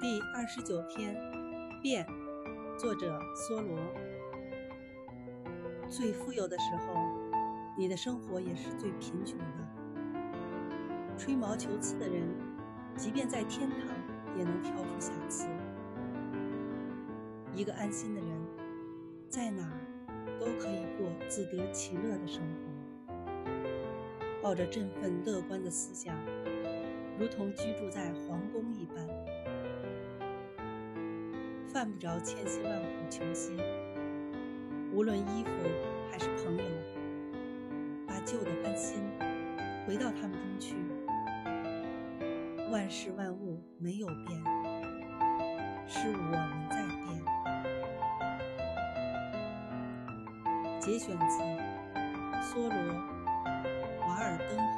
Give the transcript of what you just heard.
第二十九篇，变，作者梭罗。最富有的时候，你的生活也是最贫穷的。吹毛求疵的人，即便在天堂，也能挑出瑕疵。一个安心的人，在哪儿都可以过自得其乐的生活，抱着振奋乐观的思想，如同居住在皇宫犯不着千辛万苦求新，无论衣服还是朋友，把旧的换新，回到他们中去。万事万物没有变，是我们在变。节选自梭罗。瓦尔登湖